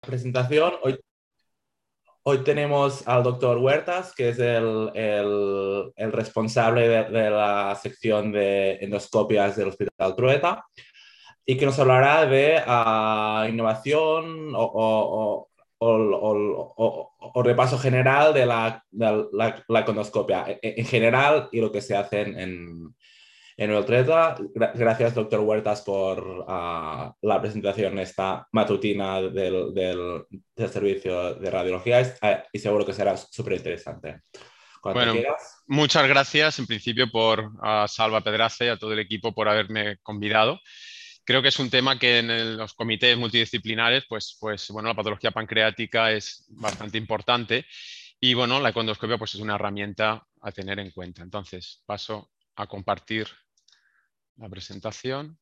presentación. Hoy, hoy tenemos al doctor Huertas, que es el, el, responsable de, la sección de endoscopias del Hospital Trueta, y que nos hablará de ah, innovación o, o, repaso general de la, la, la, conoscopia en, general y lo que se hace en, en el Treta. Gracias, doctor Huertas, por ah, la presentación esta matutina del, del, servicio de radiología eh, y seguro que será súper interesante. Bueno, muchas gracias en principio por a Salva Pedrace y a todo el equipo por haberme convidado. Creo que es un tema que en los comités multidisciplinares, pues, pues bueno, la patología pancreática es bastante importante y bueno, la econdoscopia pues es una herramienta a tener en cuenta. Entonces, paso a compartir la presentación.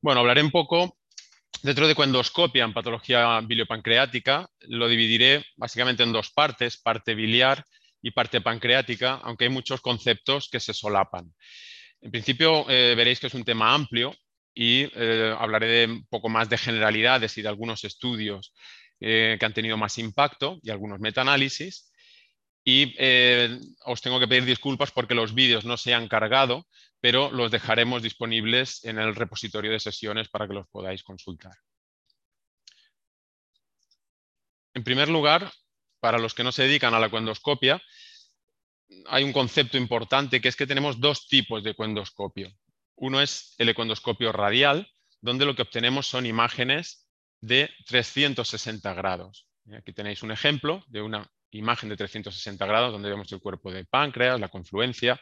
Bueno, hablaré un poco dentro de endoscopia en patología biliopancreática. Lo dividiré básicamente en dos partes, parte biliar y parte pancreática, aunque hay muchos conceptos que se solapan. En principio eh, veréis que es un tema amplio y eh, hablaré de un poco más de generalidades y de algunos estudios eh, que han tenido más impacto y algunos metaanálisis. Y eh, os tengo que pedir disculpas porque los vídeos no se han cargado, pero los dejaremos disponibles en el repositorio de sesiones para que los podáis consultar. En primer lugar, para los que no se dedican a la cuendoscopia, hay un concepto importante que es que tenemos dos tipos de cuendoscopio. Uno es el econdoscopio radial, donde lo que obtenemos son imágenes de 360 grados. Aquí tenéis un ejemplo de una imagen de 360 grados donde vemos el cuerpo de páncreas, la confluencia,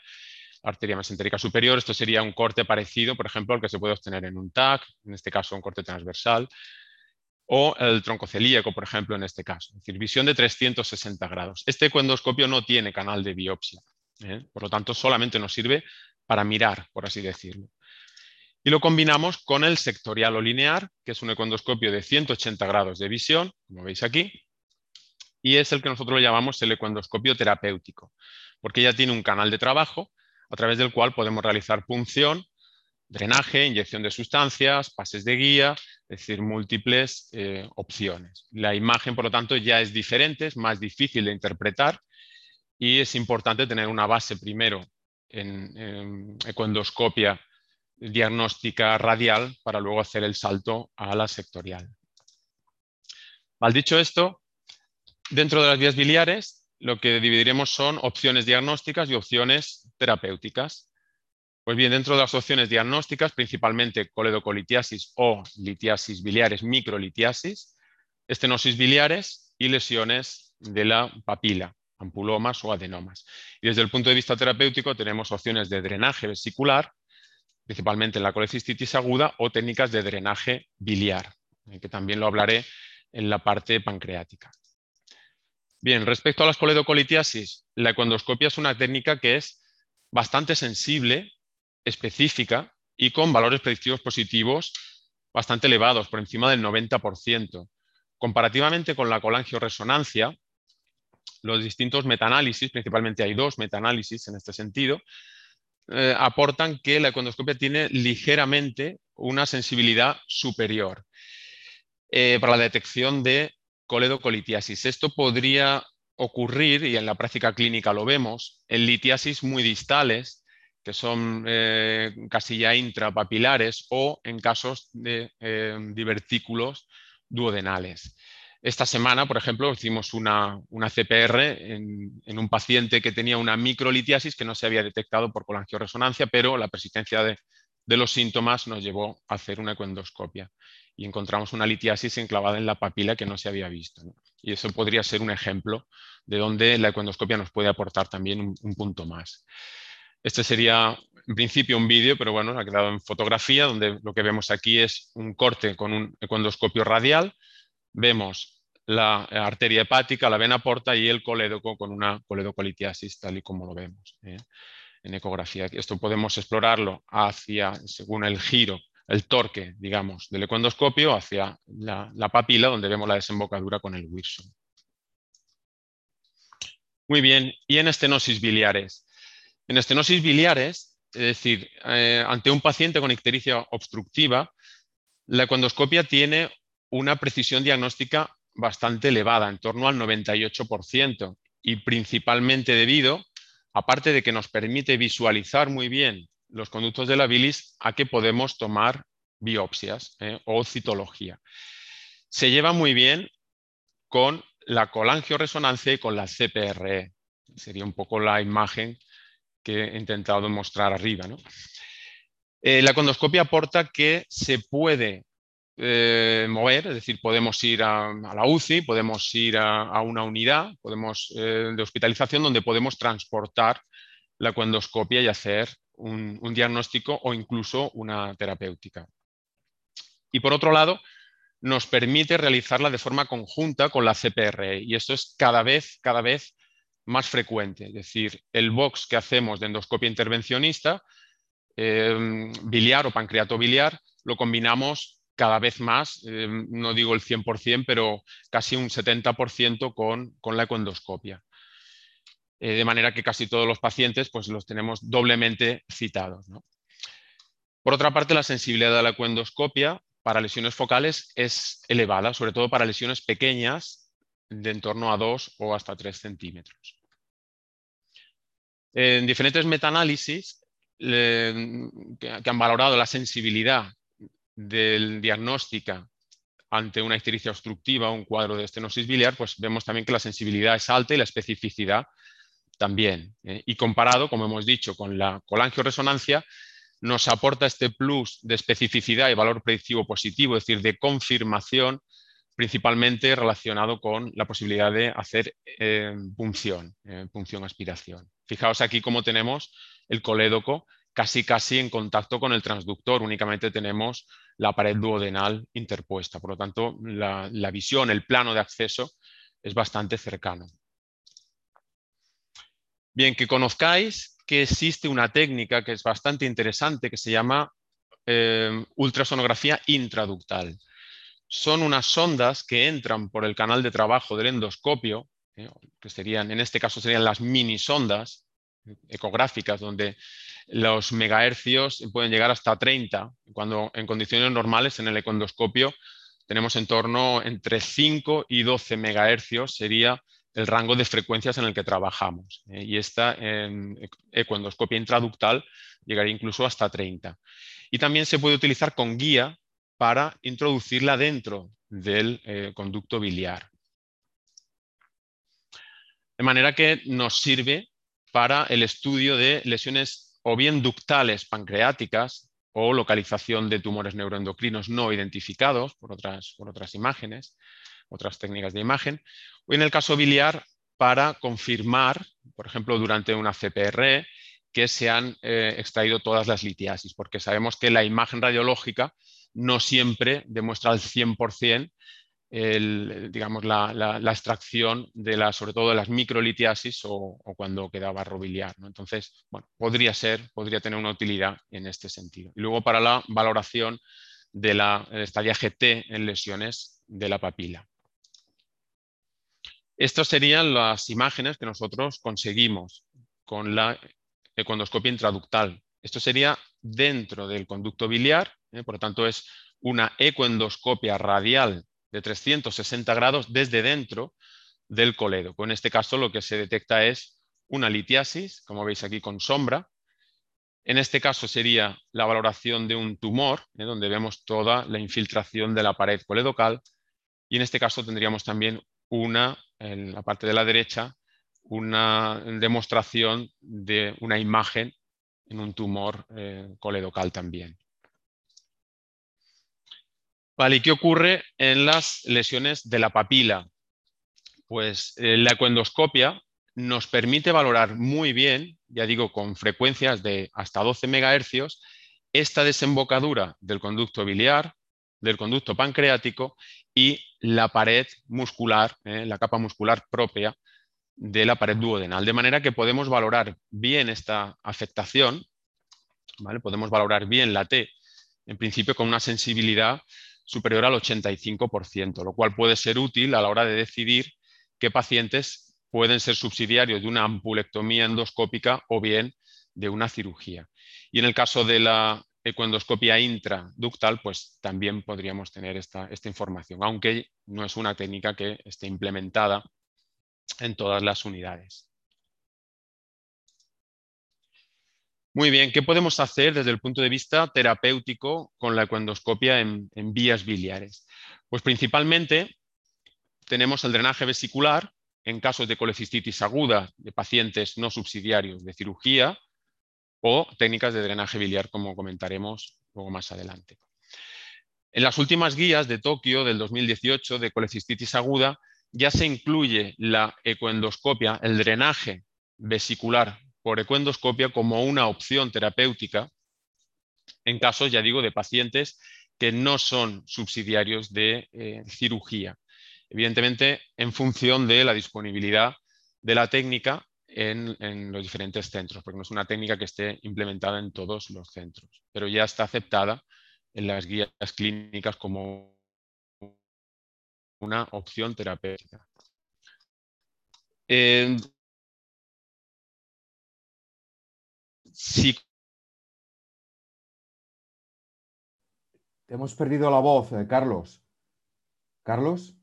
arteria mesentérica superior. Esto sería un corte parecido, por ejemplo, al que se puede obtener en un TAC, en este caso un corte transversal, o el tronco celíaco, por ejemplo, en este caso. Es decir, visión de 360 grados. Este econdoscopio no tiene canal de biopsia, ¿eh? por lo tanto, solamente nos sirve para mirar, por así decirlo. Y lo combinamos con el sectorial o linear, que es un econdoscopio de 180 grados de visión, como veis aquí, y es el que nosotros llamamos el econdoscopio terapéutico, porque ya tiene un canal de trabajo a través del cual podemos realizar punción, drenaje, inyección de sustancias, pases de guía, es decir, múltiples eh, opciones. La imagen, por lo tanto, ya es diferente, es más difícil de interpretar y es importante tener una base primero en, econdoscopia diagnóstica radial para luego hacer el salto a la sectorial. Mal dicho esto, dentro de las vías biliares lo que dividiremos son opciones diagnósticas y opciones terapéuticas. Pues bien, dentro de las opciones diagnósticas, principalmente coledocolitiasis o litiasis biliares, microlitiasis, estenosis biliares y lesiones de la papila ampulomas o adenomas. Y desde el punto de vista terapéutico tenemos opciones de drenaje vesicular, principalmente en la colecistitis aguda, o técnicas de drenaje biliar, eh, que también lo hablaré en la parte pancreática. Bien, respecto a las coledocolitiasis, la econdoscopia es una técnica que es bastante sensible, específica y con valores predictivos positivos bastante elevados, por encima del 90%. Comparativamente con la colangioresonancia, los distintos metaanálisis, principalmente hay dos metaanálisis en este sentido, eh, aportan que la econdoscopia tiene ligeramente una sensibilidad superior eh, para la detección de coledocolitiasis. Esto podría ocurrir, y en la práctica clínica lo vemos, en litiasis muy distales, que son eh, casi ya intrapapilares, o en casos de divertículos duodenales. Esta semana, por ejemplo, hicimos una, CPR en, un paciente que tenía una microlitiasis que no se había detectado por colangioresonancia, pero la persistencia de, los síntomas nos llevó a hacer una ecoendoscopia y encontramos una litiasis enclavada en la papila que no se había visto. Y eso podría ser un ejemplo de donde la ecoendoscopia nos puede aportar también un, un punto más. Este sería en principio un vídeo, pero bueno, ha quedado en fotografía, donde lo que vemos aquí es un corte con un ecoendoscopio radial. Vemos la arteria hepática, la vena porta y el colédoco con una coledocolitiasis, tal y como lo vemos ¿eh? en ecografía. Esto podemos explorarlo hacia, según el giro, el torque, digamos, del econdoscopio hacia la, papila, donde vemos la desembocadura con el Wilson. Muy bien, y en estenosis biliares. En estenosis biliares, es decir, eh, ante un paciente con ictericia obstructiva, la econdoscopia tiene una precisión diagnóstica bastante elevada, en torno al 98%, y principalmente debido, aparte de que nos permite visualizar muy bien los conductos de la bilis, a que podemos tomar biopsias eh, o citología. Se lleva muy bien con la colangioresonancia y con la CPRE. Sería un poco la imagen que he intentado mostrar arriba. Eh, la condoscopia aporta que se puede eh, mover, es decir, podemos ir a, la UCI, podemos ir a, una unidad podemos, eh, de hospitalización donde podemos transportar la condoscopia y hacer un, diagnóstico o incluso una terapéutica. Y por otro lado, nos permite realizarla de forma conjunta con la CPRE y esto es cada vez, cada vez más frecuente. Es decir, el box que hacemos de endoscopia intervencionista, eh, biliar o pancreato biliar, lo combinamos cada vez más, eh, no digo el 100%, pero casi un 70% con, con, la econdoscopia. Eh, de manera que casi todos los pacientes pues, los tenemos doblemente citados. Por otra parte, la sensibilidad de la econdoscopia para lesiones focales es elevada, sobre todo para lesiones pequeñas de en torno a 2 o hasta 3 centímetros. En diferentes metaanálisis que han valorado la sensibilidad del diagnóstica ante una ictericia obstructiva o un cuadro de estenosis biliar, pues vemos también que la sensibilidad es alta y la especificidad también. ¿eh? Y comparado, como hemos dicho, con la colangioresonancia, nos aporta este plus de especificidad y valor predictivo positivo, es decir, de confirmación, principalmente relacionado con la posibilidad de hacer eh, punción, eh, punción aspiración. Fijaos aquí cómo tenemos el colédoco casi casi en contacto con el transductor, únicamente tenemos la pared duodenal interpuesta. Por lo tanto, la, visión, el plano de acceso es bastante cercano. Bien, que conozcáis que existe una técnica que es bastante interesante que se llama eh, ultrasonografía intraductal. Son unas sondas que entran por el canal de trabajo del endoscopio, eh, que serían, en este caso serían las mini sondas ecográficas, donde los megahercios pueden llegar hasta 30, cuando en condiciones normales en el econdoscopio tenemos en torno entre 5 y 12 megahercios sería el rango de frecuencias en el que trabajamos. ¿eh? Y esta en econdoscopia intraductal llegaría incluso hasta 30. Y también se puede utilizar con guía para introducirla dentro del eh, conducto biliar. De manera que nos sirve para el estudio de lesiones o bien ductales pancreáticas o localización de tumores neuroendocrinos no identificados por otras, por otras imágenes, otras técnicas de imagen, o en el caso biliar para confirmar, por ejemplo, durante una CPR, que se han eh, extraído todas las litiasis, porque sabemos que la imagen radiológica no siempre demuestra al 100% digamos, la, extracción de la, sobre todo de las microlitiasis o, cuando queda barro biliar. Entonces, bueno, podría ser, podría tener una utilidad en este sentido. Y luego para la valoración de la GT en lesiones de la papila. Estas serían las imágenes que nosotros conseguimos con la econdoscopia intraductal. Esto sería dentro del conducto biliar, ¿eh? por lo tanto es una ecoendoscopia radial de 360 grados desde dentro del coledo. En este caso lo que se detecta es una litiasis, como veis aquí con sombra. En este caso sería la valoración de un tumor, ¿eh? donde vemos toda la infiltración de la pared coledocal. Y en este caso tendríamos también una, en la parte de la derecha, una demostración de una imagen en un tumor eh, coledocal también. Vale, ¿y qué ocurre en las lesiones de la papila? Pues eh, la ecoendoscopia nos permite valorar muy bien, ya digo, con frecuencias de hasta 12 MHz, esta desembocadura del conducto biliar, del conducto pancreático y la pared muscular, eh, la capa muscular propia de la pared duodenal. De manera que podemos valorar bien esta afectación, ¿vale? podemos valorar bien la T, en principio con una sensibilidad superior al 85%, lo cual puede ser útil a la hora de decidir qué pacientes pueden ser subsidiarios de una ampulectomía endoscópica o bien de una cirugía. Y en el caso de la ecoendoscopia intraductal, pues también podríamos tener esta, esta información, aunque no es una técnica que esté implementada en todas las unidades. Muy bien, ¿qué podemos hacer desde el punto de vista terapéutico con la ecoendoscopia en, en vías biliares? Pues principalmente tenemos el drenaje vesicular en casos de colecistitis aguda de pacientes no subsidiarios de cirugía o técnicas de drenaje biliar, como comentaremos luego más adelante. En las últimas guías de Tokio del 2018 de colecistitis aguda ya se incluye la ecoendoscopia, el drenaje vesicular por ecoendoscopia como una opción terapéutica en casos, ya digo, de pacientes que no son subsidiarios de eh, cirugía. Evidentemente, en función de la disponibilidad de la técnica en, en, los diferentes centros, porque no es una técnica que esté implementada en todos los centros, pero ya está aceptada en las guías clínicas como una opción terapéutica. Eh, Te hemos perdido la voz, eh, Carlos. Carlos.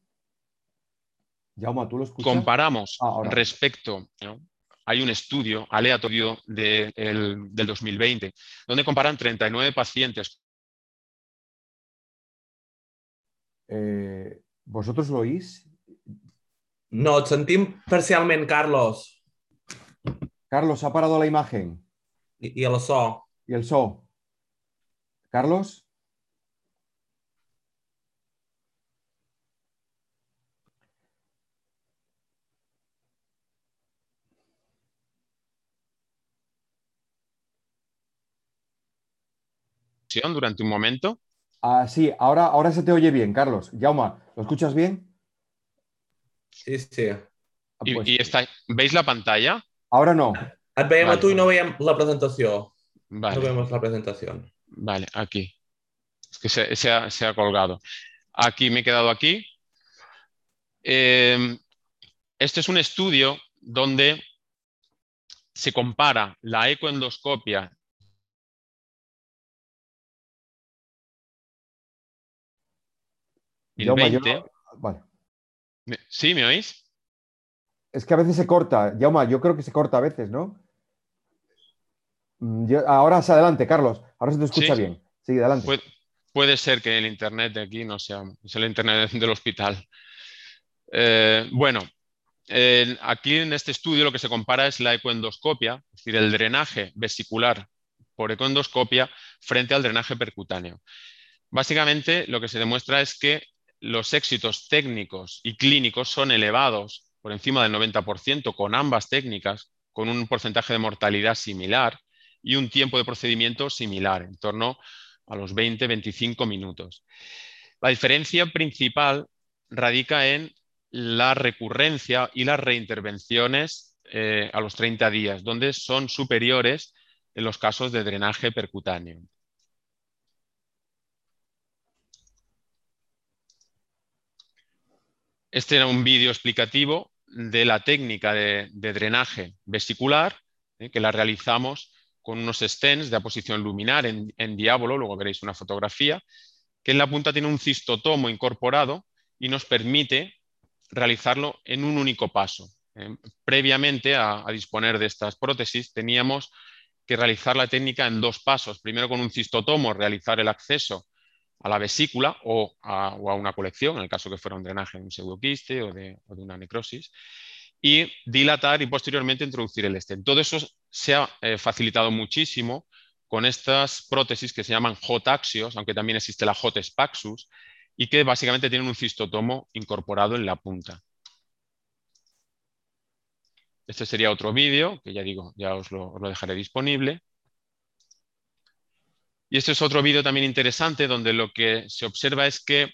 Jauma, ¿tú lo escuchas? Comparamos ah, respecto. ¿no? Hay un estudio aleatorio de, el, del 2020 donde comparan 39 pacientes. Eh, ¿Vosotros lo oís? No, sentim parcialment, Carlos. Carlos, ha parado la imagen. I el so. ¿Y el so? ¿Carlos? durante un momento. Ah, sí, ahora, ahora se te oye bien, Carlos. Jauma, ¿lo escuchas bien? Sí, sí. Ah, ¿Y, pues- y está, ¿Veis la pantalla? Ahora no. Et veiem Vale. a tu i no veiem la presentació. Vale. No vemos la presentación. Vale, aquí. Es que se, se ha, se ha colgado. Aquí me he quedado aquí. Eh, este es un estudio donde se compara la ecoendoscopia Jaume, yo 2020. no- Vale. ¿Sí? ¿Me oís? Es que a veces se corta. Jauma, yo creo que se corta a veces, ¿no? Mm, yo- ahora es adelante, Carlos. Ahora se te escucha Sí. bien. Sí, adelante. Puede, puede ser que el internet de aquí no sea, es el internet del hospital. Eh, bueno, eh, aquí en este estudio lo que se compara es la ecoendoscopia, es decir, el drenaje vesicular por ecoendoscopia frente al drenaje percutáneo. Básicamente lo que se demuestra es que los éxitos técnicos y clínicos son elevados por encima del 90% con ambas técnicas, con un porcentaje de mortalidad similar y un tiempo de procedimiento similar, en torno a los 20-25 minutos. La diferencia principal radica en la recurrencia y las reintervenciones eh, a los 30 días, donde son superiores en los casos de drenaje percutáneo. Este era un vídeo explicativo de la técnica de, drenaje vesicular, eh, que la realizamos con unos stents de aposición luminar en, en diábolo, luego veréis una fotografía, que en la punta tiene un cistotomo incorporado y nos permite realizarlo en un único paso. Eh, previamente a, disponer de estas prótesis teníamos que realizar la técnica en dos pasos. Primero con un cistotomo realizar el acceso a la vesícula o a, una colección, en el caso que fuera un drenaje de un pseudoquiste o de, una necrosis, y dilatar y posteriormente introducir el stent. Todo eso se ha eh, facilitado muchísimo con estas prótesis que se llaman J-axios, aunque también existe la J-spaxus, y que básicamente tienen un cistotomo incorporado en la punta. Este sería otro vídeo, que ya digo, ya os lo, os lo dejaré disponible. Y este es otro vídeo también interesante, donde lo que se observa es que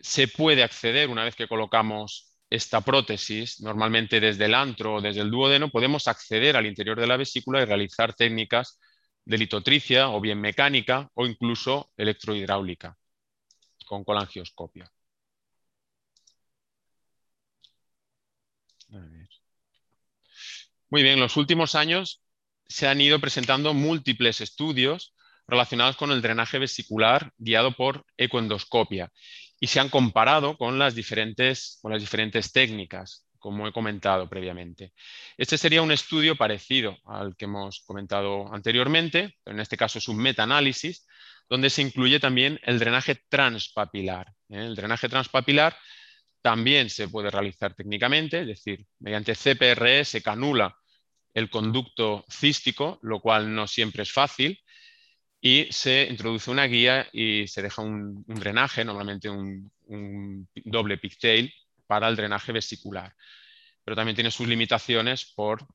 se puede acceder una vez que colocamos esta prótesis, normalmente desde el antro o desde el duodeno, podemos acceder al interior de la vesícula y realizar técnicas de litotricia o bien mecánica o incluso electrohidráulica con colangioscopio. A ver. Muy bien, en los últimos años se han ido presentando múltiples estudios relacionados con el drenaje vesicular guiado por ecoendoscopia y se han comparado con las diferentes, con las diferentes técnicas, como he comentado previamente. Este sería un estudio parecido al que hemos comentado anteriormente, pero en este caso es un metaanálisis, donde se incluye también el drenaje transpapilar. ¿eh? El drenaje transpapilar también se puede realizar técnicamente, es decir, mediante CPRE se canula el conducto cístico, lo cual no siempre es fácil, y se introduce una guía y se deja un, drenaje, normalmente un, doble pigtail, para el drenaje vesicular. Pero también tiene sus limitaciones por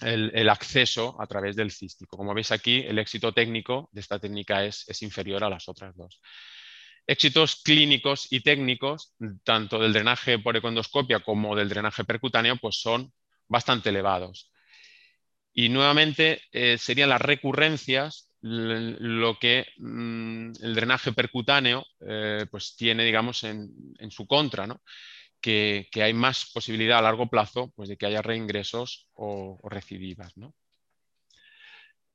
el, acceso a través del cístico. Como veis aquí, el éxito técnico de esta técnica es, es inferior a las otras dos. Éxitos clínicos y técnicos, tanto del drenaje por econdoscopia como del drenaje percutáneo, pues son bastante elevados. Y nuevamente eh, serían las recurrencias lo que mm, el drenaje percutáneo eh, pues tiene, digamos, en, su contra, que, hay más posibilidad a largo plazo pues, de que haya reingresos o, recidivas.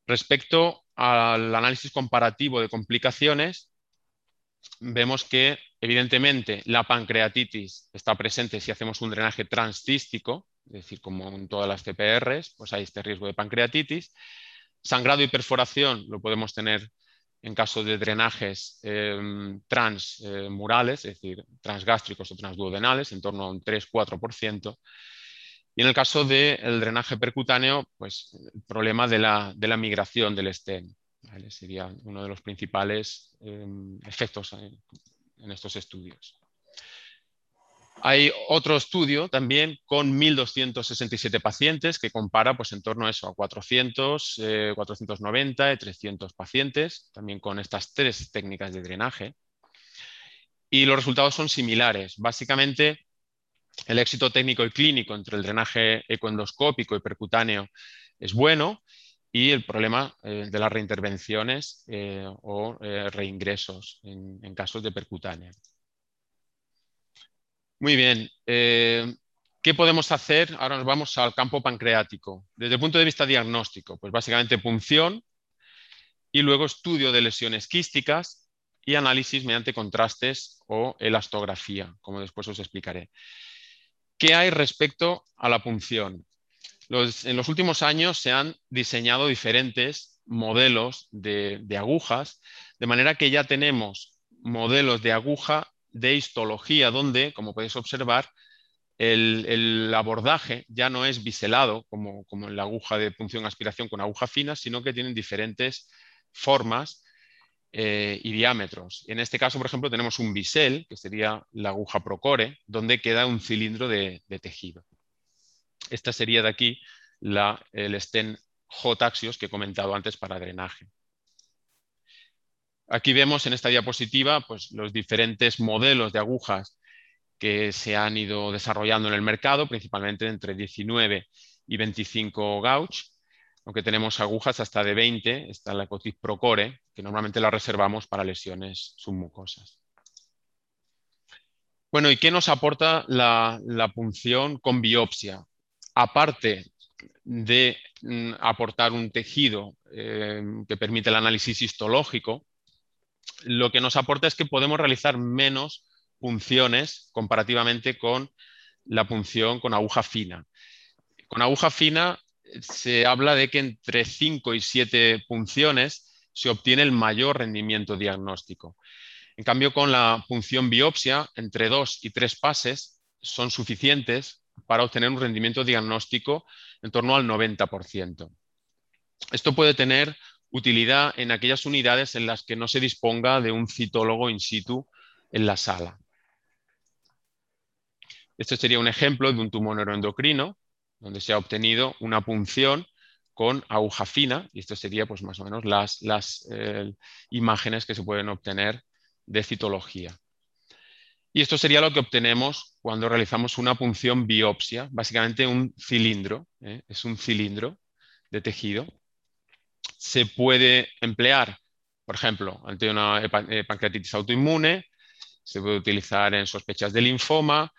Respecto al análisis comparativo de complicaciones, vemos que evidentemente la pancreatitis está presente si hacemos un drenaje transcístico, es decir, como en todas las CPRs, pues hay este riesgo de pancreatitis. Sangrado y perforación lo podemos tener en caso de drenajes em, transmurales, es decir, transgástricos o transduodenales, en torno a un 3-4%. Y en el caso del drenaje percutáneo, pues el problema de la, migración del stent. Sería uno de los principales em, efectos en estos estudios. Hay otro estudio también con 1.267 pacientes que compara pues, en torno a eso, a 400, 490 y 300 pacientes, también con estas tres técnicas de drenaje. Y los resultados son similares. Básicamente, el éxito técnico y clínico entre el drenaje ecoendoscópico y percutáneo es bueno y el problema eh, de las reintervenciones eh, o eh, reingresos en casos de percutáneo. Muy bien. Eh, ¿Qué podemos hacer? Ahora nos vamos al campo pancreático. Desde el punto de vista diagnóstico, pues básicamente punción y luego estudio de lesiones quísticas y análisis mediante contrastes o elastografía, como después os explicaré. ¿Qué hay respecto a la punción? en los últimos años se han diseñado diferentes modelos de agujas, de manera que ya tenemos modelos de aguja de histología, donde, como podéis observar, el, abordaje ya no es biselado, como, como en la aguja de punción-aspiración con aguja fina, sino que tienen diferentes formas eh, y diámetros. En este caso, por ejemplo, tenemos un bisel, que sería la aguja procore, donde queda un cilindro de, tejido. Esta sería de aquí la, el stent J-taxios que he comentado antes para drenaje. Aquí vemos en esta diapositiva pues, los diferentes modelos de agujas que se han ido desarrollando en el mercado, principalmente entre 19 y 25 gauge, aunque tenemos agujas hasta de 20, está la Cotis Procore, que normalmente la reservamos para lesiones submucosas. Bueno, ¿y qué nos aporta la, punción con biopsia? Aparte de mm, aportar un tejido eh, que permite el análisis histológico, lo que nos aporta es que podemos realizar menos punciones comparativamente con la punción con aguja fina. Con aguja fina se habla de que entre 5 y 7 punciones se obtiene el mayor rendimiento diagnóstico. En cambio, con la punción biopsia, entre 2 y 3 pases son suficientes para obtener un rendimiento diagnóstico en torno al 90%. Esto puede tener utilidad en aquellas unidades en las que no se disponga de un citólogo in situ en la sala. Este sería un ejemplo de un tumor neuroendocrino donde se ha obtenido una punción con aguja fina y esto sería pues más o menos las, las eh, imágenes que se pueden obtener de citología. Y esto sería lo que obtenemos cuando realizamos una punción biopsia, básicamente un cilindro, ¿eh? es un cilindro de tejido se puede emplear, por ejemplo, ante una eh, pancreatitis autoinmune, se puede utilizar en sospechas de linfoma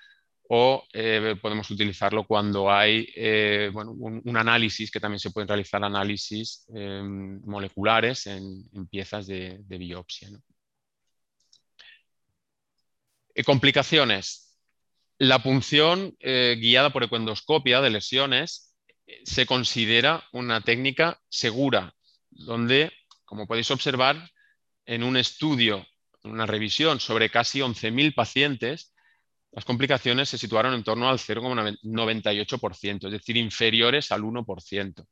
o eh, podemos utilizarlo cuando hay eh, un, análisis, que también se pueden realizar análisis em, moleculares en, piezas de, biopsia. complicaciones. La punción guiada por ecuendoscopia de lesiones se considera una técnica segura, donde, como podéis observar, en un estudio, una revisión sobre casi 11.000 pacientes, las complicaciones se situaron en torno al 0,98%, es decir, inferiores al 1%.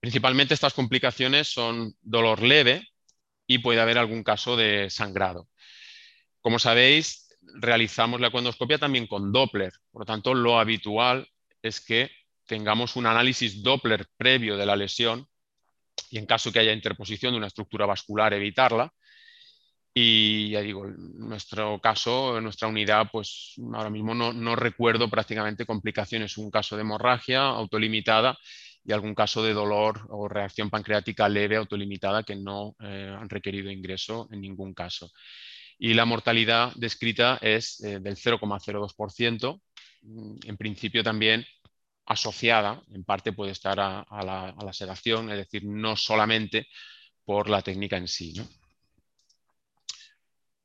Principalmente estas complicaciones son dolor leve y puede haber algún caso de sangrado. Como sabéis, realizamos la ecuendoscopia también con Doppler, por lo tanto, lo habitual es que tengamos un análisis Doppler previo de la lesión y en caso que haya interposición de una estructura vascular, evitarla. Y ya digo, en nuestro caso, en nuestra unidad, pues ahora mismo no, recuerdo prácticamente complicaciones. Un caso de hemorragia autolimitada y algún caso de dolor o reacción pancreática leve autolimitada que no eh, han requerido ingreso en ningún caso. Y la mortalidad descrita es eh, del 0,02%. En principio también asociada, en parte puede estar a, la, sedación, es decir, no solamente por la técnica en sí.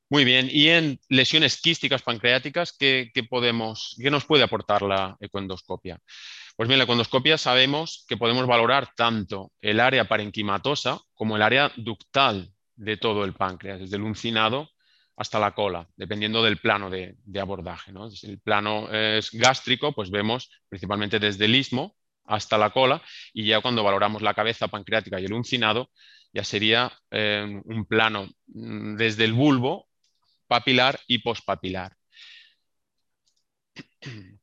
Muy bien, y en lesiones quísticas pancreáticas, ¿qué, podemos, ¿qué nos puede aportar la ecuendoscopia? Pues bien, la ecuendoscopia sabemos que podemos valorar tanto el área parenquimatosa como el área ductal de todo el páncreas, desde el uncinado hasta la cola, dependiendo del plano de, abordaje. Si el plano es gástrico, pues vemos principalmente desde el istmo hasta la cola y ya cuando valoramos la cabeza pancreática y el uncinado, ya sería eh, un plano mm, desde el bulbo, papilar y pospapilar.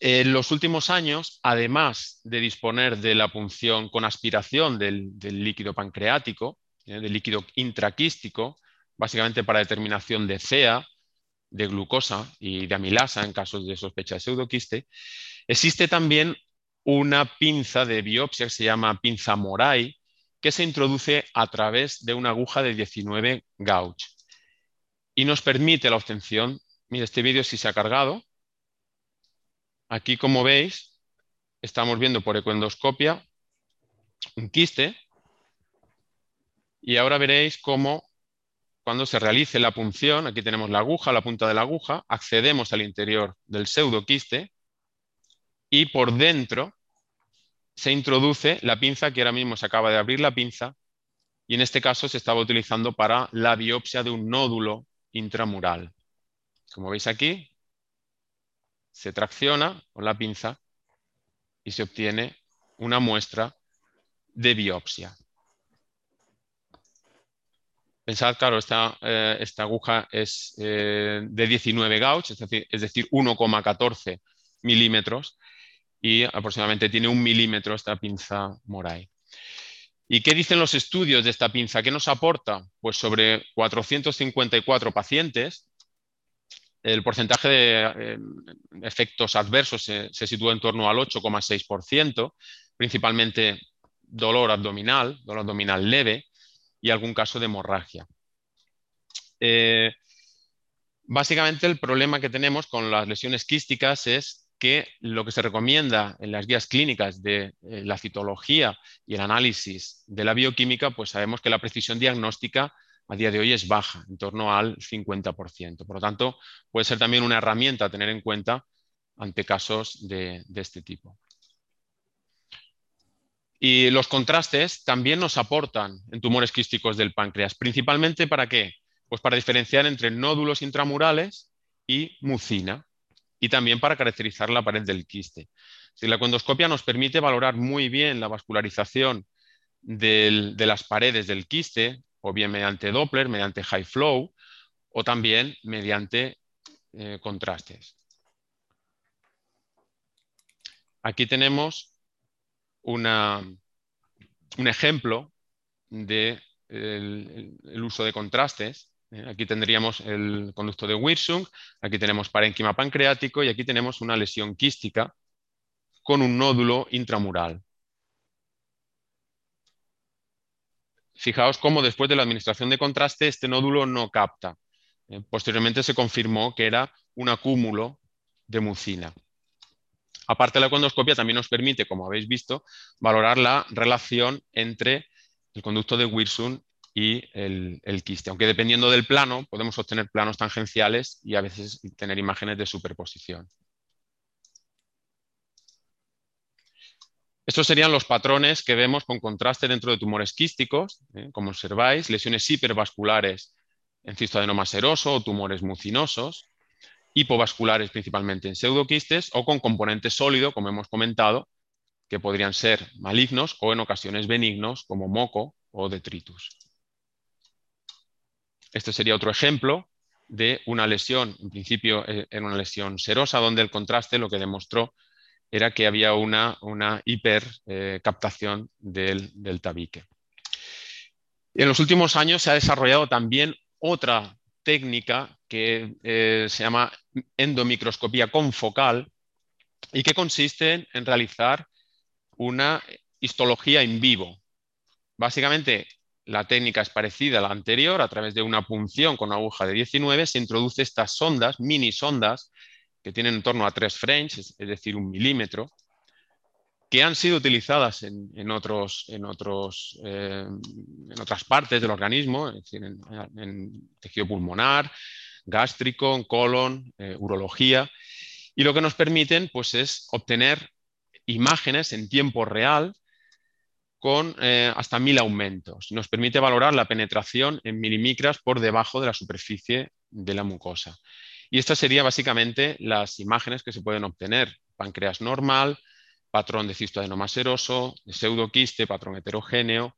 En los últimos años, además de disponer de la punción con aspiración del, líquido pancreático, eh, del líquido intraquístico, básicamente para determinación de CEA, de glucosa y de amilasa en casos de sospecha de pseudoquiste. Existe también una pinza de biopsia que se llama pinza Moray, que se introduce a través de una aguja de 19 gauge y nos permite la obtención. Mira, este vídeo sí se ha cargado. Aquí, como veis, estamos viendo por ecoendoscopia un quiste y ahora veréis cómo cuando se realice la punción, aquí tenemos la aguja, la punta de la aguja, accedemos al interior del pseudoquiste y por dentro se introduce la pinza, que ahora mismo se acaba de abrir la pinza, y en este caso se estaba utilizando para la biopsia de un nódulo intramural. Como veis aquí, se tracciona con la pinza y se obtiene una muestra de biopsia. Pensad, claro, esta, eh, esta aguja es eh, de 19 gauge, es decir, es decir 1,14 milímetros y aproximadamente tiene un milímetro esta pinza Moray. ¿Y qué dicen los estudios de esta pinza? ¿Qué nos aporta? Pues sobre 454 pacientes, el porcentaje de eh, efectos adversos se, se sitúa en torno al 8,6%, principalmente dolor abdominal, dolor abdominal leve, y algún caso de hemorragia. Eh, básicamente el problema que tenemos con las lesiones quísticas es que lo que se recomienda en las guías clínicas de eh, la citología y el análisis de la bioquímica, pues sabemos que la precisión diagnóstica a día de hoy es baja, en torno al 50%. Por lo tanto, puede ser también una herramienta a tener en cuenta ante casos de este tipo. Y los contrastes también nos aportan en tumores quísticos del páncreas. ¿Principalmente para qué? Pues para diferenciar entre nódulos intramurales y mucina y también para caracterizar la pared del quiste. Si la condoscopia nos permite valorar muy bien la vascularización de las paredes del quiste, o bien mediante Doppler, mediante high flow, o también mediante eh, contrastes. Aquí tenemos un ejemplo de el, uso de contrastes. ¿eh? Aquí tendríamos el conducto de Wirsung, aquí tenemos parénquima pancreático y aquí tenemos una lesión quística con un nódulo intramural. Fijaos cómo después de la administración de contraste este nódulo no capta. ¿eh? posteriormente se confirmó que era un acúmulo de mucina. Aparte, la econdoscopia también nos permite, como habéis visto, valorar la relación entre el conducto de Wirsum y el, quiste. Aunque dependiendo del plano, podemos obtener planos tangenciales y a veces tener imágenes de superposición. Estos serían los patrones que vemos con contraste dentro de tumores quísticos, ¿eh? como observáis, lesiones hipervasculares en cistoadenoma seroso o tumores mucinosos, hipovasculares principalmente en pseudoquistes o con componente sólido, como hemos comentado, que podrían ser malignos o en ocasiones benignos, como moco o detritus. Este sería otro ejemplo de una lesión, en principio eh, era una lesión serosa, donde el contraste lo que demostró era que había una, una hipercaptación del, del tabique. En los últimos años se ha desarrollado también otra técnica que eh, se llama endomicroscopía confocal y que consiste en realizar una histología en vivo. Básicamente, la técnica es parecida a la anterior, a través de una punción con aguja de 19 se introduce estas sondas, mini sondas, que tienen en torno a 3 French, es decir, un milímetro, que han sido utilizadas en, otros, en, otros, eh, en otras partes del organismo, es decir, en, tejido pulmonar, gástrico, colon, eh, urología, y lo que nos permiten pues, es obtener imágenes en tiempo real con eh, hasta mil aumentos. Nos permite valorar la penetración en milimicras por debajo de la superficie de la mucosa. Y estas serían básicamente las imágenes que se pueden obtener. Páncreas normal, patrón de cistoadenoma seroso, de pseudoquiste, patrón heterogéneo,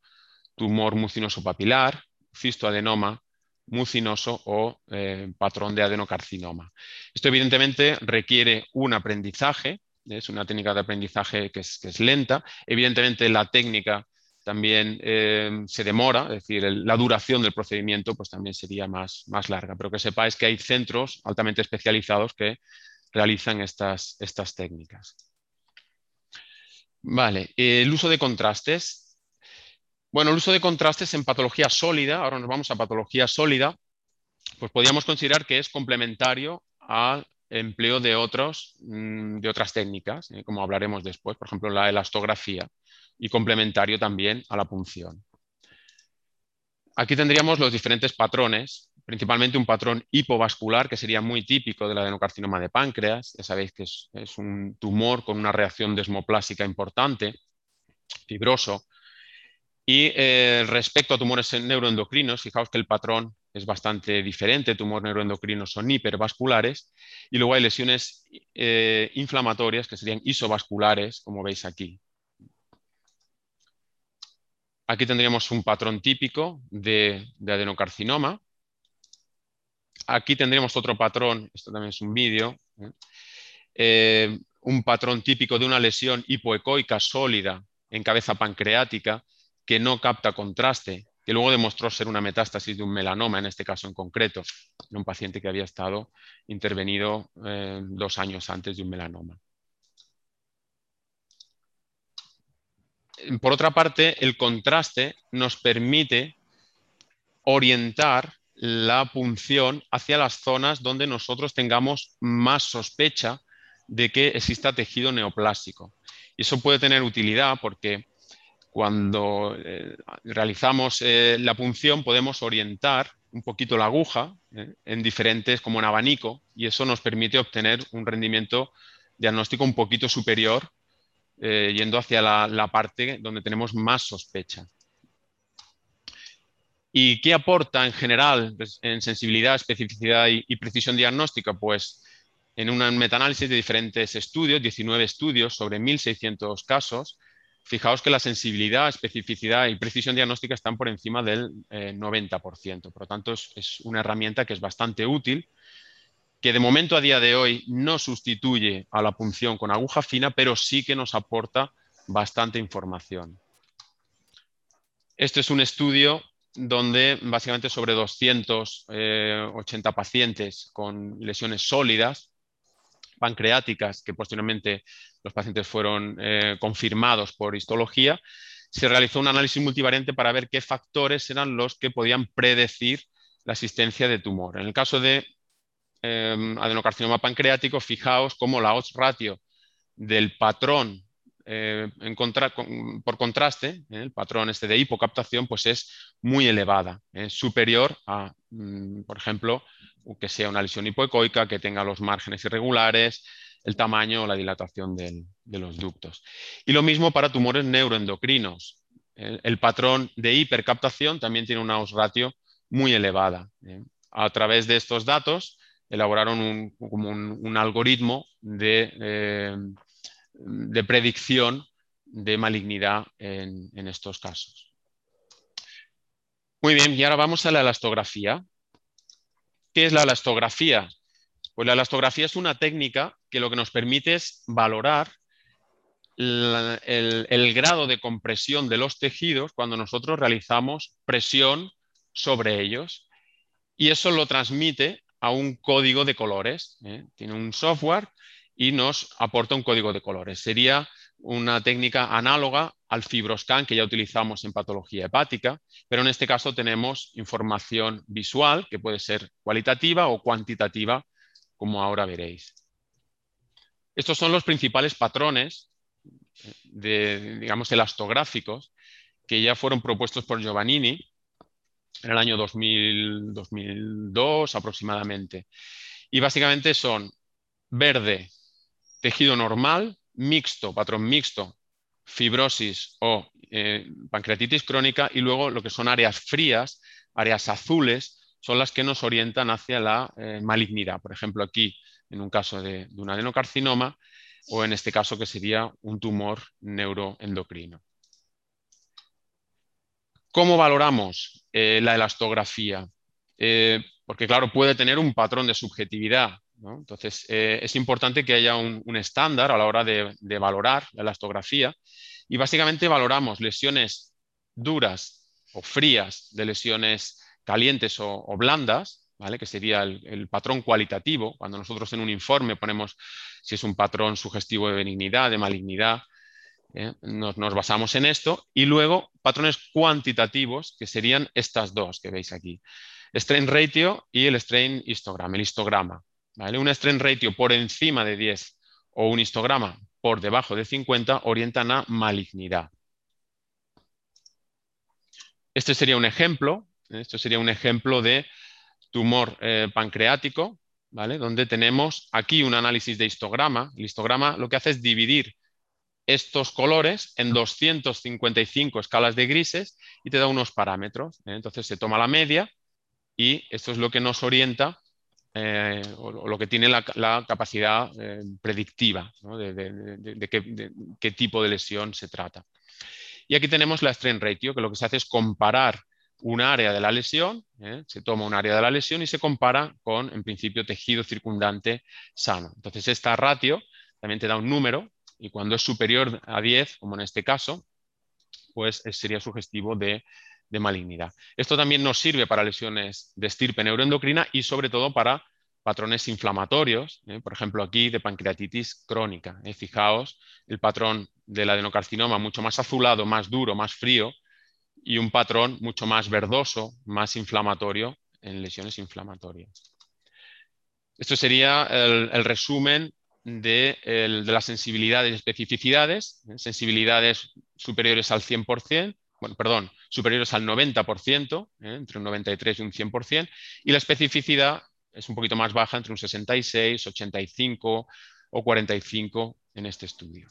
tumor mucinoso papilar, cistoadenoma mucinoso o eh, patrón de adenocarcinoma. Esto evidentemente requiere un aprendizaje, es una técnica de aprendizaje que es, lenta. Evidentemente la técnica también eh, se demora, es decir, la duración del procedimiento pues también sería más, larga, pero que sepáis que hay centros altamente especializados que realizan estas, estas técnicas. Vale, el uso de contrastes. Bueno, el uso de contrastes en patología sólida, ahora nos vamos a patología sólida, pues podríamos considerar que es complementario al empleo de, otros, mm, de otras técnicas, eh, como hablaremos después, por ejemplo, la elastografía, y complementario también a la punción. Aquí tendríamos los diferentes patrones principalmente un patrón hipovascular, que sería muy típico del adenocarcinoma de páncreas. Ya sabéis que es, un tumor con una reacción desmoplásica importante, fibroso. Y eh, respecto a tumores neuroendocrinos, fijaos que el patrón es bastante diferente. Tumores neuroendocrinos son hipervasculares y luego hay lesiones eh, inflamatorias que serían isobasculares, como veis aquí. Aquí tendríamos un patrón típico de adenocarcinoma Aquí tendríamos otro patrón, esto también es un vídeo. Eh, un patrón típico de una lesión hipoecoica sólida en cabeza pancreática que no capta contraste, que luego demostró ser una metástasis de un melanoma, en este caso en concreto, en un paciente que había estado intervenido eh, dos años antes de un melanoma. Por otra parte, el contraste nos permite orientar la punción hacia las zonas donde nosotros tengamos más sospecha de que exista tejido neoplásico. Y eso puede tener utilidad porque cuando eh, realizamos eh, la punción podemos orientar un poquito la aguja eh, en diferentes, como en abanico, y eso nos permite obtener un rendimiento diagnóstico un poquito superior, yendo hacia la parte donde tenemos más sospecha. ¿Y qué aporta en general pues, en sensibilidad, especificidad y, precisión diagnóstica? Pues en un metaanálisis de diferentes estudios, 19 estudios sobre 1.600 casos, fijaos que la sensibilidad, especificidad y precisión diagnóstica están por encima del 90%. Eh, por lo tanto, es, una herramienta que es bastante útil, que de momento a día de hoy no sustituye a la punción con aguja fina, pero sí que nos aporta bastante información. Este es un estudio donde básicamente sobre 280 eh, pacientes con lesiones sólidas pancreáticas, que posteriormente los pacientes fueron eh, confirmados por histología, se realizó un análisis multivariante para ver qué factores eran los que podían predecir la existencia de tumor. En el caso de em, adenocarcinoma pancreático, fijaos cómo la odds ratio del patrón eh, por contraste, eh, el patrón este de hipocaptación, pues es muy elevada, es superior a, mm, por ejemplo, que sea una lesión hipoecoica, que tenga los márgenes irregulares, el tamaño o la dilatación de los ductos. Y lo mismo para tumores neuroendocrinos. El, patrón de hipercaptación también tiene una odds ratio muy elevada. ¿eh? A través de estos datos elaboraron un, algoritmo de, de predicción de malignidad en, estos casos. Muy bien, y ahora vamos a la elastografía. ¿Qué es la elastografía? Pues la elastografía es una técnica que lo que nos permite es valorar el, grado de compresión de los tejidos cuando nosotros realizamos presión sobre ellos. Y eso lo transmite a un código de colores. ¿eh? Tiene un software y nos aporta un código de colores. Sería una técnica análoga al fibroscan que ya utilizamos en patología hepática, pero en este caso tenemos información visual que puede ser cualitativa o cuantitativa, como ahora veréis. Estos son los principales patrones de, digamos, elastográficos que ya fueron propuestos por Giovannini en el año 2000, 2002 aproximadamente. Y básicamente son verde, tejido normal, mixto, patrón mixto, fibrosis o eh, pancreatitis crónica y luego lo que son áreas frías, áreas azules, son las que nos orientan hacia la eh, malignidad. Por ejemplo, aquí en un caso de, un adenocarcinoma o en este caso que sería un tumor neuroendocrino. ¿Cómo valoramos eh, la elastografía? porque claro, puede tener un patrón de subjetividad. Entonces, eh, es importante que haya un, estándar a la hora de, valorar la elastografía y básicamente valoramos lesiones duras o frías de lesiones calientes o, blandas, ¿vale? que sería el, patrón cualitativo, cuando nosotros en un informe ponemos si es un patrón sugestivo de benignidad, de malignidad, ¿eh? nos, nos, basamos en esto, y luego patrones cuantitativos, que serían estas dos que veis aquí, strain ratio y el strain histograma, el histograma. Un strain ratio por encima de 10 o un histograma por debajo de 50 orientan a malignidad. Este sería un ejemplo, ¿eh? esto sería un ejemplo de tumor eh, pancreático, ¿vale? donde tenemos aquí un análisis de histograma. El histograma lo que hace es dividir estos colores en 255 escalas de grises y te da unos parámetros. ¿eh? Entonces se toma la media y esto es lo que nos orienta eh, o, lo que tiene la, capacidad eh, predictiva de, qué, tipo de lesión se trata. Y aquí tenemos la strain ratio, que lo que se hace es comparar un área de la lesión, ¿eh? se toma un área de la lesión y se compara con, en principio, tejido circundante sano. Entonces, esta ratio también te da un número y cuando es superior a 10, como en este caso, pues sería sugestivo de de malignidad. Esto también nos sirve para lesiones de estirpe neuroendocrina y sobre todo para patrones inflamatorios, ¿eh? por ejemplo aquí de pancreatitis crónica. ¿eh? Fijaos el patrón del adenocarcinoma mucho más azulado, más duro, más frío y un patrón mucho más verdoso, más inflamatorio en lesiones inflamatorias. Esto sería el, resumen de, las sensibilidades y especificidades, ¿eh? sensibilidades superiores al 100%, perdón, superiores al 90%, ¿eh? entre un 93 y un 100%, y la especificidad es un poquito más baja, entre un 66, 85 o 45 en este estudio.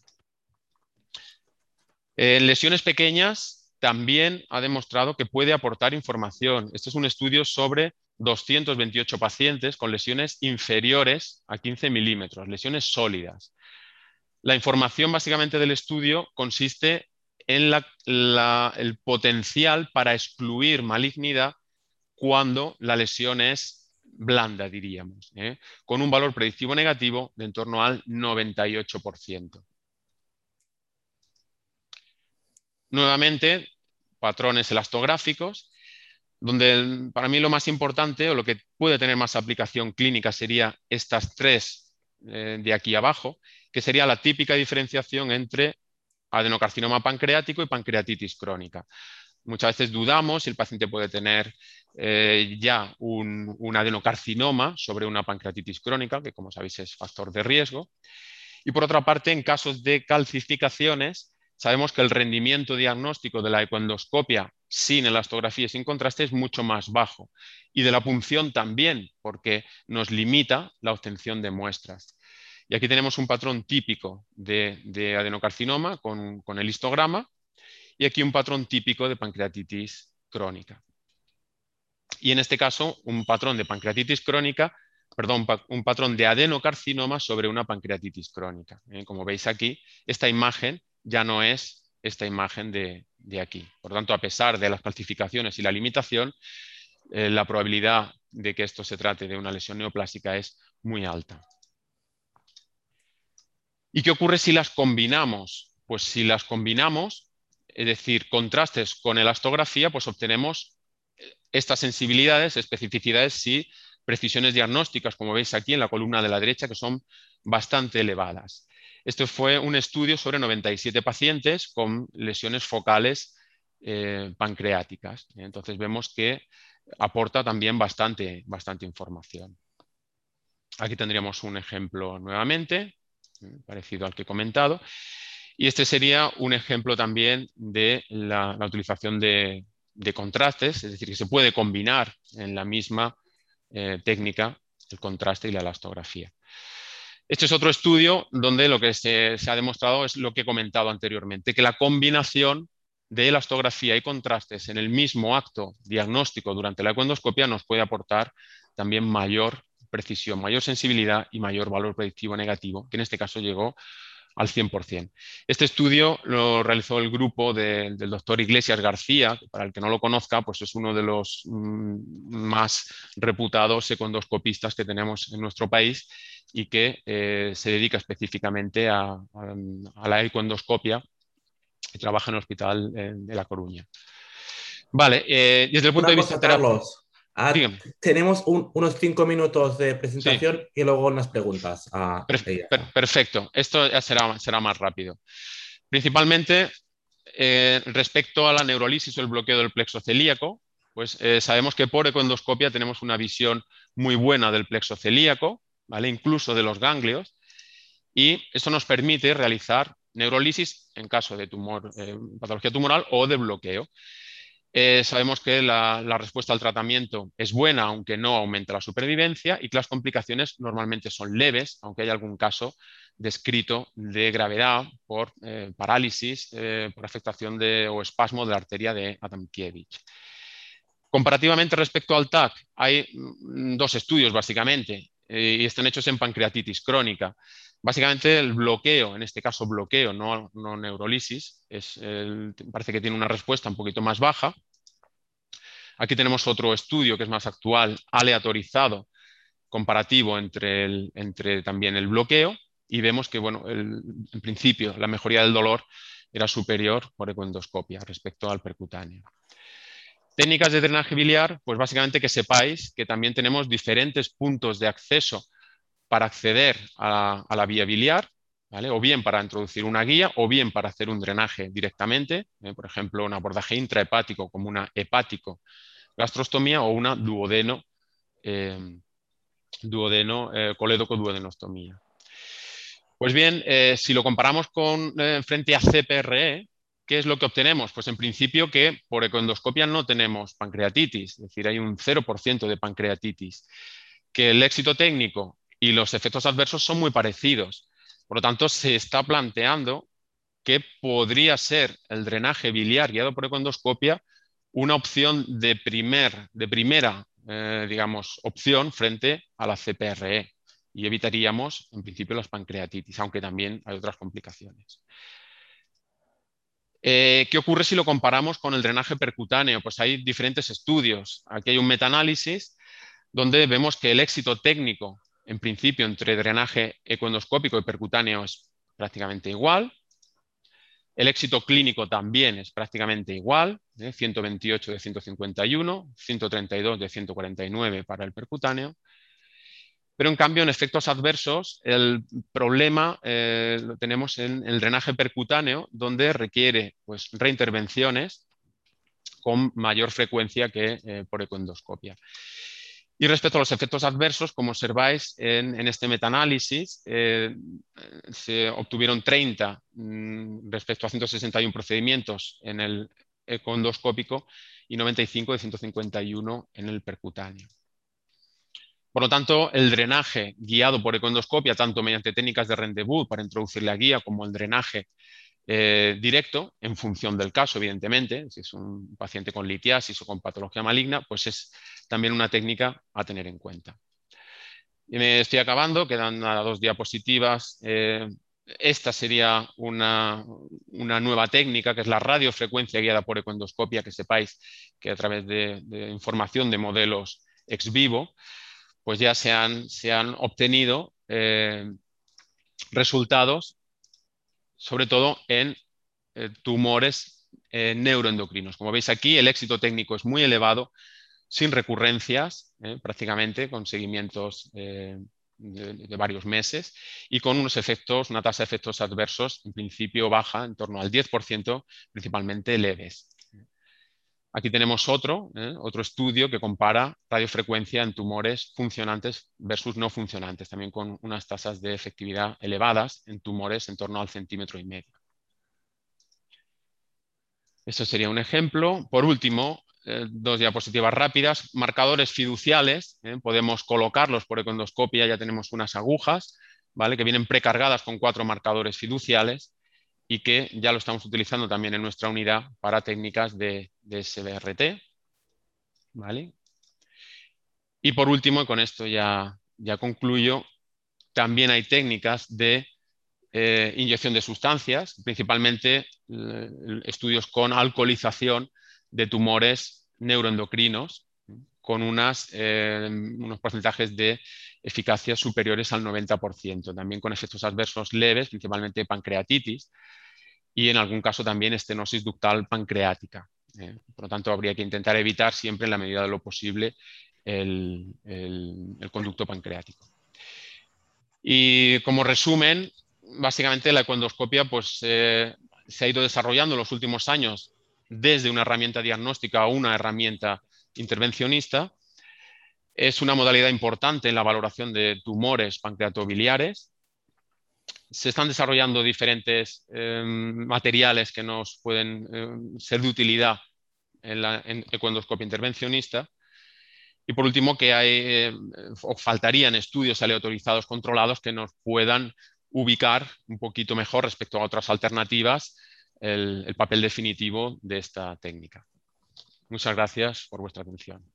En lesiones pequeñas también ha demostrado que puede aportar información. Este es un estudio sobre 228 pacientes con lesiones inferiores a 15 milímetros, lesiones sólidas. La información básicamente del estudio consiste en el potencial para excluir malignidad cuando la lesión es blanda, diríamos, ¿eh? con un valor predictivo negativo de en torno al 98%. Nuevamente, patrones elastográficos, donde para mí lo más importante o lo que puede tener más aplicación clínica sería estas tres eh, de aquí abajo, que sería la típica diferenciación entre adenocarcinoma pancreático y pancreatitis crónica. muchas veces dudamos si el paciente puede tener eh, ya un, un, adenocarcinoma sobre una pancreatitis crónica, que como sabéis es factor de riesgo. Y por otra parte, en casos de calcificaciones, sabemos que el rendimiento diagnóstico de la ecoendoscopia sin elastografía y sin contraste es mucho más bajo. Y de la punción también, porque nos limita la obtención de muestras. Y aquí tenemos un patrón típico de, adenocarcinoma con, el histograma y aquí un patrón típico de pancreatitis crónica. Y en este caso, un patrón de pancreatitis crónica, perdón, un patrón de adenocarcinoma sobre una pancreatitis crónica. ¿eh? Como veis aquí, esta imagen ya no es esta imagen de, aquí. Por tanto, a pesar de las calcificaciones y la limitación, eh, la probabilidad de que esto se trate de una lesión neoplásica es muy alta. ¿Y qué ocurre si las combinamos? Pues si las combinamos, es decir, contrastes con elastografía, pues obtenemos estas sensibilidades, especificidades y precisiones diagnósticas, como veis aquí en la columna de la derecha, que son bastante elevadas. Esto fue un estudio sobre 97 pacientes con lesiones focales eh, pancreáticas. Entonces vemos que aporta también bastante, bastante información. Aquí tendríamos un ejemplo nuevamente, eh, parecido al que he comentado. Y este sería un ejemplo también de la, utilización de, contrastes, es decir, que se puede combinar en la misma eh, técnica el contraste y la elastografía. Este es otro estudio donde lo que se, ha demostrado es lo que he comentado anteriormente, que la combinación de elastografía y contrastes en el mismo acto diagnóstico durante la ecoendoscopia nos puede aportar también mayor precisión, mayor sensibilidad y mayor valor predictivo negativo, que en este caso llegó al 100%. Este estudio lo realizó el grupo del doctor Iglesias García, que para el que no lo conozca, pues es uno de los mm, más reputados secondoscopistas que tenemos en nuestro país y que eh, se dedica específicamente a, la ecoendoscopia y trabaja en el Hospital de La Coruña. Vale, eh, desde el punto de vista... Carlos, ah, tenemos unos cinco minutos de presentación y luego unas preguntas. perfecto, esto ya será, será más rápido. Principalmente respecto a la neurolisis o el bloqueo del plexo celíaco, pues sabemos que por ecoendoscopia tenemos una visión muy buena del plexo celíaco, incluso de los ganglios, y esto nos permite realizar neurolisis en caso de tumor, eh, patología tumoral o de bloqueo. Eh, sabemos que la, respuesta al tratamiento es buena, aunque no aumenta la supervivencia, y que las complicaciones normalmente son leves, aunque hay algún caso descrito de gravedad por eh, parálisis, por afectación o espasmo de la arteria de Adamkiewicz. Comparativamente respecto al TAC, hay mm, dos estudios básicamente. Eh, y están hechos en pancreatitis crónica. Básicamente el bloqueo, en este caso bloqueo, no, no neurolisis, es parece que tiene una respuesta un poquito más baja. Aquí tenemos otro estudio que es más actual, aleatorizado, comparativo entre, entre también el bloqueo y vemos que, bueno, en principio la mejoría del dolor era superior por ecoendoscopia respecto al percutáneo. Técnicas de drenaje biliar, pues básicamente que sepáis que también tenemos diferentes puntos de acceso para acceder a, la vía biliar, o bien para introducir una guía o bien para hacer un drenaje directamente, ¿eh? por ejemplo, un abordaje intrahepático como una hepático gastrostomía o una duodeno, eh, duodeno eh, coledocoduodenostomía. Pues bien, si lo comparamos con frente a CPRE, ¿Qué es lo que obtenemos? Pues en principio que por ecoendoscopia no tenemos pancreatitis, es decir, hay un 0% de pancreatitis, que el éxito técnico y los efectos adversos son muy parecidos. Por lo tanto, se está planteando que podría ser el drenaje biliar guiado por ecoendoscopia una opción de, primer, de primera, eh, digamos, opción frente a la CPRE y evitaríamos, en principio, las pancreatitis, aunque también hay otras complicaciones. Eh, ¿Qué ocurre si lo comparamos con el drenaje percutáneo? Pues hay diferentes estudios. Aquí hay un metaanálisis donde vemos que el éxito técnico, en principio, entre drenaje ecoendoscópico y percutáneo es prácticamente igual. El éxito clínico también es prácticamente igual, 128 ¿eh? de 151, 132 de 149 para el percutáneo. Pero en cambio, en efectos adversos, el problema eh, lo tenemos en el drenaje percutáneo, donde requiere pues, reintervenciones con mayor frecuencia que por ecoendoscopia. Y respecto a los efectos adversos, como observáis en, este metaanálisis, eh, se obtuvieron 30 mm, respecto a 161 procedimientos en el econdoscópico y 95 de 151 en el percutáneo. Por lo tanto, el drenaje guiado por econdoscopia, tanto mediante técnicas de rendezvous para introducir la guía como el drenaje eh, directo, en función del caso, evidentemente, si es un paciente con litiasis o con patología maligna, pues es también una técnica a tener en cuenta. Y me estoy acabando, quedan dos diapositivas. Eh, esta sería una, nueva técnica, que es la radiofrecuencia guiada por ecoendoscopia, que sepáis que a través de, información de modelos ex vivo, pues ya se han, se han obtenido eh, resultados sobre todo en eh, tumores eh, neuroendocrinos. Como veis aquí, el éxito técnico es muy elevado, sin recurrencias, eh, prácticamente, con seguimientos de, varios meses y con unos efectos, una tasa de efectos adversos en principio baja, en torno al 10%, principalmente leves. Aquí tenemos otro, ¿eh? otro estudio que compara radiofrecuencia en tumores funcionantes versus no funcionantes, también con unas tasas de efectividad elevadas en tumores en torno al centímetro y medio. Esto sería un ejemplo. Por último, eh, dos diapositivas rápidas. Marcadores fiduciales, ¿eh? podemos colocarlos por econdoscopia, ya tenemos unas agujas, ¿vale? que vienen precargadas con cuatro marcadores fiduciales y que ya lo estamos utilizando también en nuestra unidad para técnicas de, SBRT. ¿Vale? Y por último, y con esto ya, ya concluyo, también hay técnicas de eh, inyección de sustancias, principalmente eh, estudios con alcoholización de tumores neuroendocrinos con unas, eh, unos porcentajes de eficacia superiores al 90%, también con efectos adversos leves, principalmente pancreatitis, y en algún caso también estenosis ductal pancreática. Eh. por lo tanto, habría que intentar evitar siempre, en la medida de lo posible, el, conducto pancreático. Y como resumen, básicamente la ecoendoscopia pues, eh, se ha ido desarrollando en los últimos años desde una herramienta diagnóstica a una herramienta intervencionista. Es una modalidad importante en la valoración de tumores pancreatobiliares. Se están desarrollando diferentes em, materiales que nos pueden em, ser de utilidad en la ecuendoscopia intervencionista. Y por último, que hay, em, o faltarían estudios aleatorizados controlados que nos puedan ubicar un poquito mejor respecto a otras alternativas el papel definitivo de esta técnica. Muchas gracias por vuestra atención.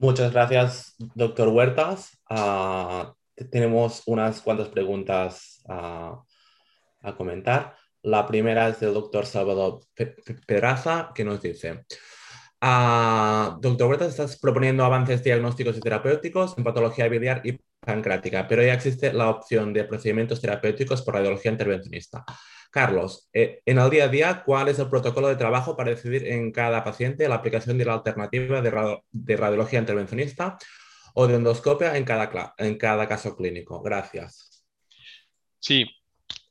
Muchas gracias, doctor Huertas. Ah, tenemos unas cuantas preguntas ah, a comentar. La primera es del doctor Salvador Pedraza, que nos dice, ah, doctor Huertas, estás proponiendo avances diagnósticos y terapéuticos en patología biliar y pancreática, pero ya existe la opción de procedimientos terapéuticos por radiología intervencionista. Carlos, eh, en el día a día, ¿cuál es el protocolo de trabajo para decidir en cada paciente la aplicación de la alternativa de, radiología intervencionista o de endoscopia en cada, caso clínico? Gracias. Sí,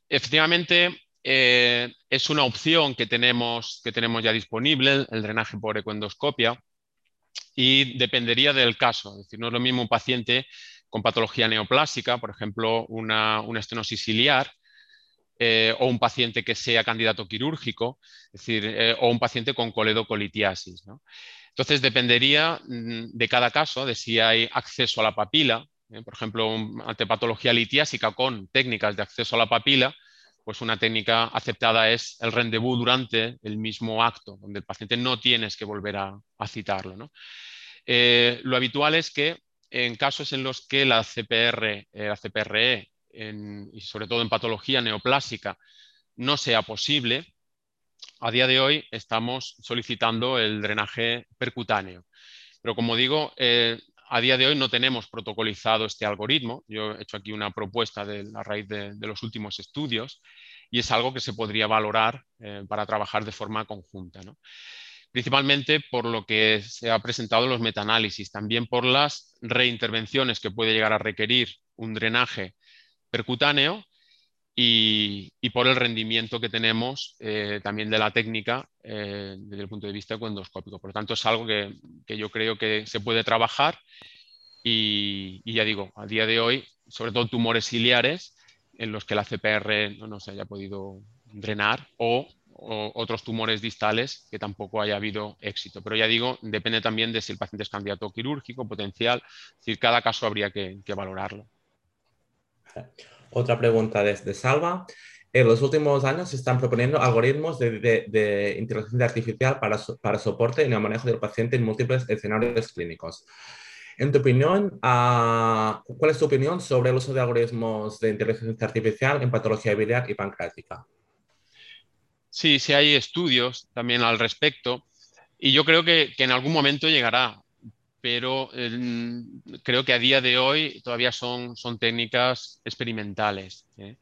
efectivamente eh, es una opción que tenemos, que tenemos ya disponible, el drenaje por ecoendoscopia, y dependería del caso. Es decir, no es lo mismo un paciente con patología neoplásica, por ejemplo, una, una estenosis ciliar, eh, o un paciente que sea candidato quirúrgico, es decir, eh, o un paciente con coledocolitiasis. Entonces, dependería mm, de cada caso, de si hay acceso a la papila, ¿eh? por ejemplo, ante patología litiásica con técnicas de acceso a la papila, pues una técnica aceptada es el rendezvous durante el mismo acto, donde el paciente no tienes que volver a, citarlo. lo habitual es que en casos en los que la CPR, la CPRE y sobre todo en patología neoplásica no sea posible, a día de hoy estamos solicitando el drenaje percutáneo. Pero como digo, eh, a día de hoy no tenemos protocolizado este algoritmo. Yo he hecho aquí una propuesta a raíz de, los últimos estudios y es algo que se podría valorar eh, para trabajar de forma conjunta. Principalmente por lo que se ha presentado en los metaanálisis, también por las reintervenciones que puede llegar a requerir un drenaje percutáneo y, por el rendimiento que tenemos eh, también de la técnica eh, desde el punto de vista endoscópico. Por lo tanto, es algo que, yo creo que se puede trabajar y, ya digo, a día de hoy, sobre todo tumores ciliares en los que la CPR no, se haya podido drenar o, otros tumores distales que tampoco haya habido éxito. Pero ya digo, depende también de si el paciente es candidato quirúrgico, potencial, es decir, cada caso habría que, que valorarlo. Otra pregunta desde Salva. En los últimos años se están proponiendo algoritmos de, inteligencia artificial para, para, soporte en el manejo del paciente en múltiples escenarios clínicos. En tu opinión, ah, ¿cuál es tu opinión sobre el uso de algoritmos de inteligencia artificial en patología biliar y pancreática? Sí, sí hay estudios también al respecto y yo creo que, que en algún momento llegará pero creo que a día de hoy todavía son, son técnicas experimentales. ¿eh?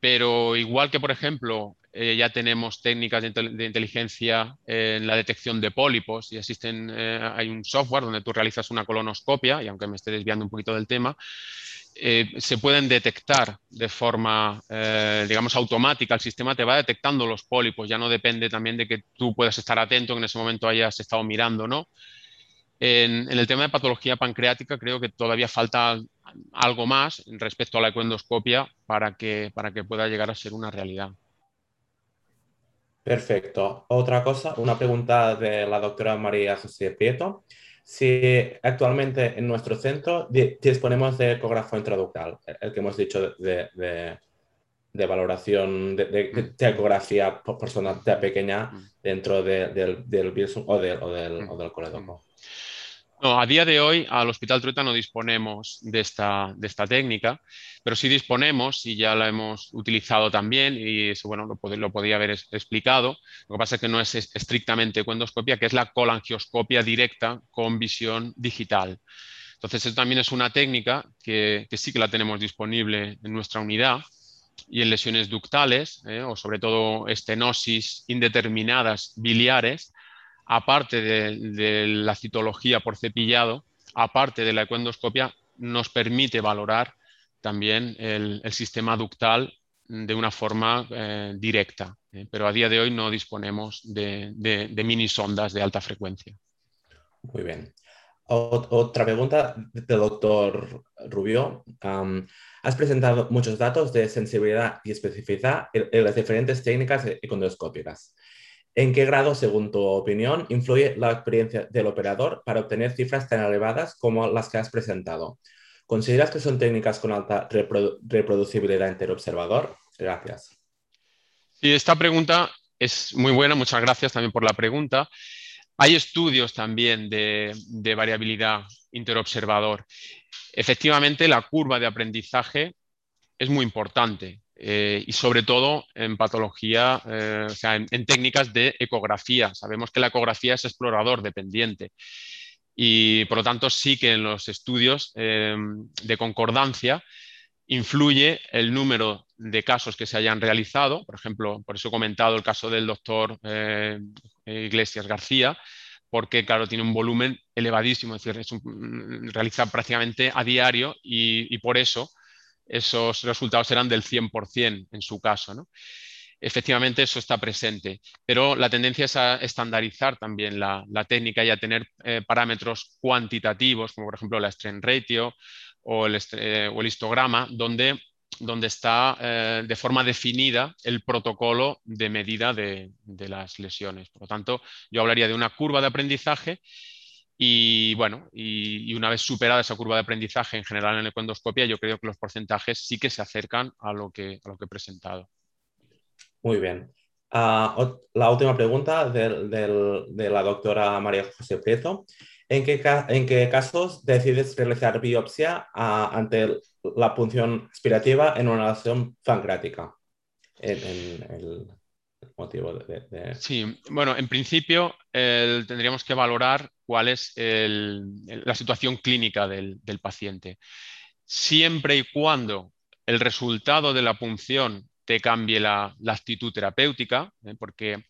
Pero igual que, por ejemplo, eh, ya tenemos técnicas de, inteligencia en la detección de pólipos y existen, eh, hay un software donde tú realizas una colonoscopia, y aunque me esté desviando un poquito del tema, se pueden detectar de forma, digamos, automática. El sistema te va detectando los pólipos, ya no depende también de que tú puedas estar atento, que en ese momento hayas estado mirando, ¿no? En, el tema de patología pancreática creo que todavía falta algo más respecto a la ecoendoscopia para que, para que pueda llegar a ser una realidad. Perfecto. Otra cosa, una pregunta de la doctora María José Prieto. Si actualmente en nuestro centro disponemos de ecógrafo intraductal, el que hemos dicho de, valoración de, ecografía por persona pequeña mm. dentro del, del o, del, o del, mm. o del coledoco. No, a día de hoy al Hospital Trueta no disponemos de esta, técnica, pero sí disponemos y ya la hemos utilizado también y eso, bueno, lo, podía haber explicado. Lo que pasa es que no es estrictamente ecoendoscopia, que es la colangioscopia directa con visión digital. Entonces, eso también es una técnica que, que sí que la tenemos disponible en nuestra unidad y en lesiones ductales ¿eh? o sobre todo estenosis indeterminadas biliares, aparte de, la citología por cepillado, aparte de la ecoendoscopia, nos permite valorar también el, sistema ductal de una forma eh, directa. ¿eh? pero a día de hoy no disponemos de, mini sondas de alta frecuencia. Muy bien. otra pregunta del doctor Rubio. has presentado muchos datos de sensibilidad y especificidad en, las diferentes técnicas econdoscópicas. ¿En qué grado, según tu opinión, influye la experiencia del operador para obtener cifras tan elevadas como las que has presentado? ¿Consideras que son técnicas con alta reproducibilidad interobservador? Gracias. Sí, esta pregunta es muy buena. Muchas gracias también por la pregunta. Hay estudios también de, de variabilidad interobservador. Efectivamente, la curva de aprendizaje es muy importante. Eh, y sobre todo en patología, eh, o sea, en, técnicas de ecografía. Sabemos que la ecografía es explorador dependiente y por lo tanto sí que en los estudios eh, de concordancia influye el número de casos que se hayan realizado. Por ejemplo, por eso he comentado el caso del doctor Iglesias García, porque claro, tiene un volumen elevadísimo, es decir, realiza prácticamente a diario y por eso esos resultados serán del 100% en su caso. Efectivamente, eso está presente, pero la tendencia es a estandarizar también la, técnica y a tener eh, parámetros cuantitativos, como por ejemplo la strain ratio o el, eh, histograma, donde, donde está eh, de forma definida el protocolo de medida de las lesiones. Por lo tanto, yo hablaría de una curva de aprendizaje y bueno, y, una vez superada esa curva de aprendizaje en general en la econdoscopia, yo creo que los porcentajes sí que se acercan a lo que, a lo que he presentado. Muy bien. Ah, la última pregunta de la doctora María José Prieto. ¿En qué, ¿En qué, casos decides realizar biopsia ah, ante la punción aspirativa en una relación pancreática? En, Sí, bueno, en principio tendríamos que valorar cuál es la situación clínica del, paciente. Siempre y cuando el resultado de la punción te cambie la, actitud terapéutica, ¿eh? porque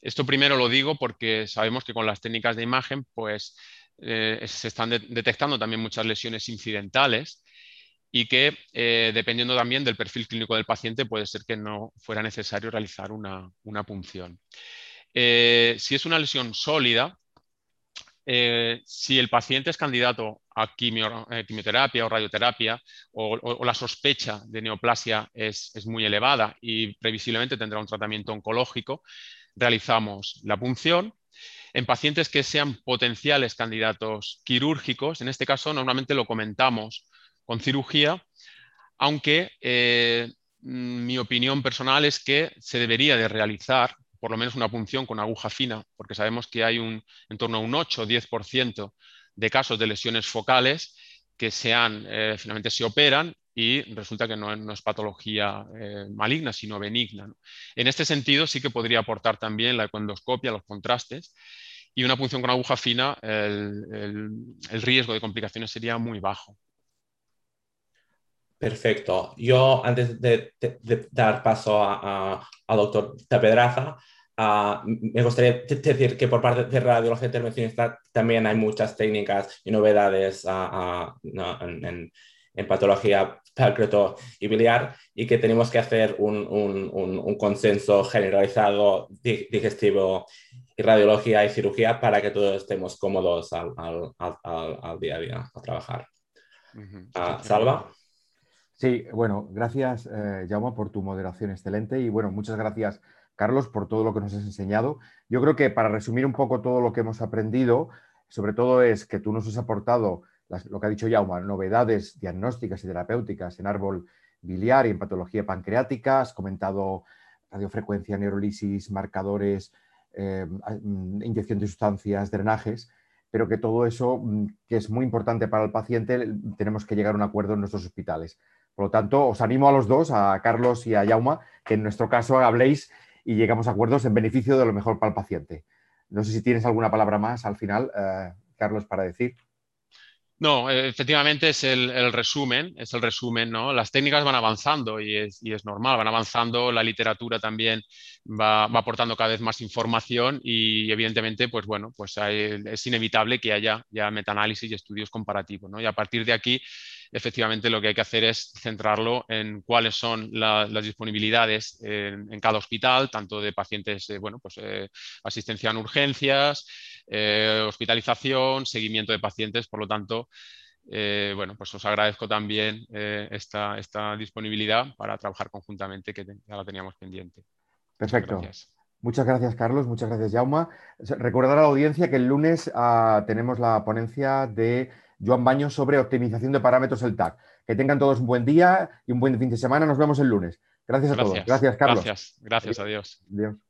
esto primero lo digo porque sabemos que con las técnicas de imagen pues, eh, se están detectando también muchas lesiones incidentales y que eh, dependiendo también del perfil clínico del paciente puede ser que no fuera necesario realizar una, punción. Eh, si es una lesión sólida, eh, si el paciente es candidato a quimioterapia o radioterapia o, la sospecha de neoplasia es, muy elevada y previsiblemente tendrá un tratamiento oncológico, realizamos la punción. En pacientes que sean potenciales candidatos quirúrgicos, en este caso normalmente lo comentamos con cirugía, aunque eh, mi opinión personal es que se debería de realizar por lo menos una punción con aguja fina, porque sabemos que hay un, en torno a un 8 o 10% de casos de lesiones focales que eh, finalmente se operan y resulta que no, es patología eh, maligna, sino benigna. En este sentido, sí que podría aportar también la econdoscopia, los contrastes, y una punción con aguja fina, el riesgo de complicaciones sería muy bajo. Perfecto. Yo, antes de, dar paso al doctor Tapedraza, me gustaría decir que por parte de radiología intervencionista también hay muchas técnicas y novedades en, patología palcreto y biliar y que tenemos que hacer un, consenso generalizado digestivo y radiología y cirugía para que todos estemos cómodos al, día a día a trabajar. Ah, Salva. Sí, bueno, gracias, eh, por tu moderación excelente y bueno, muchas gracias, Carlos, por todo lo que nos has enseñado. Yo creo que para resumir un poco todo lo que hemos aprendido, sobre todo es que tú nos has aportado lo que ha dicho Jaume, novedades diagnósticas y terapéuticas en árbol biliar y en patología pancreática, has comentado radiofrecuencia, neurolisis, marcadores, eh, mm, inyección de sustancias, drenajes, pero que todo eso, mm, que es muy importante para el paciente, tenemos que llegar a un acuerdo en nuestros hospitales. Por lo tanto, os animo a los dos, a Carlos y a Yauma, que en nuestro caso habléis y llegamos a acuerdos en beneficio de lo mejor para el paciente. No sé si tienes alguna palabra más al final, eh, Carlos, para decir. No, efectivamente es el, resumen, es el resumen, ¿no? Las técnicas van avanzando y es, normal, van avanzando, la literatura también va, aportando cada vez más información y evidentemente, pues bueno, pues es inevitable que haya ya metaanálisis y estudios comparativos, ¿no? Y a partir de aquí efectivamente lo que hay que hacer es centrarlo en cuáles son las disponibilidades en, cada hospital, tanto de pacientes, eh, bueno, pues eh, asistencia en urgencias, eh, hospitalización, seguimiento de pacientes, por lo tanto, bueno, pues os agradezco también esta, esta, disponibilidad para trabajar conjuntamente, que ya la teníamos pendiente. Perfecto. Muchas gracias, Carlos. Muchas gracias, Jauma. Recordar a la audiencia que el lunes ah, tenemos la ponencia de Joan Baños sobre optimización de parámetros del TAC. Que tengan todos un buen día y un buen fin de semana. Nos vemos el lunes. Gracias a todos. Gracias, Carlos. Gracias, gracias, adiós. adiós.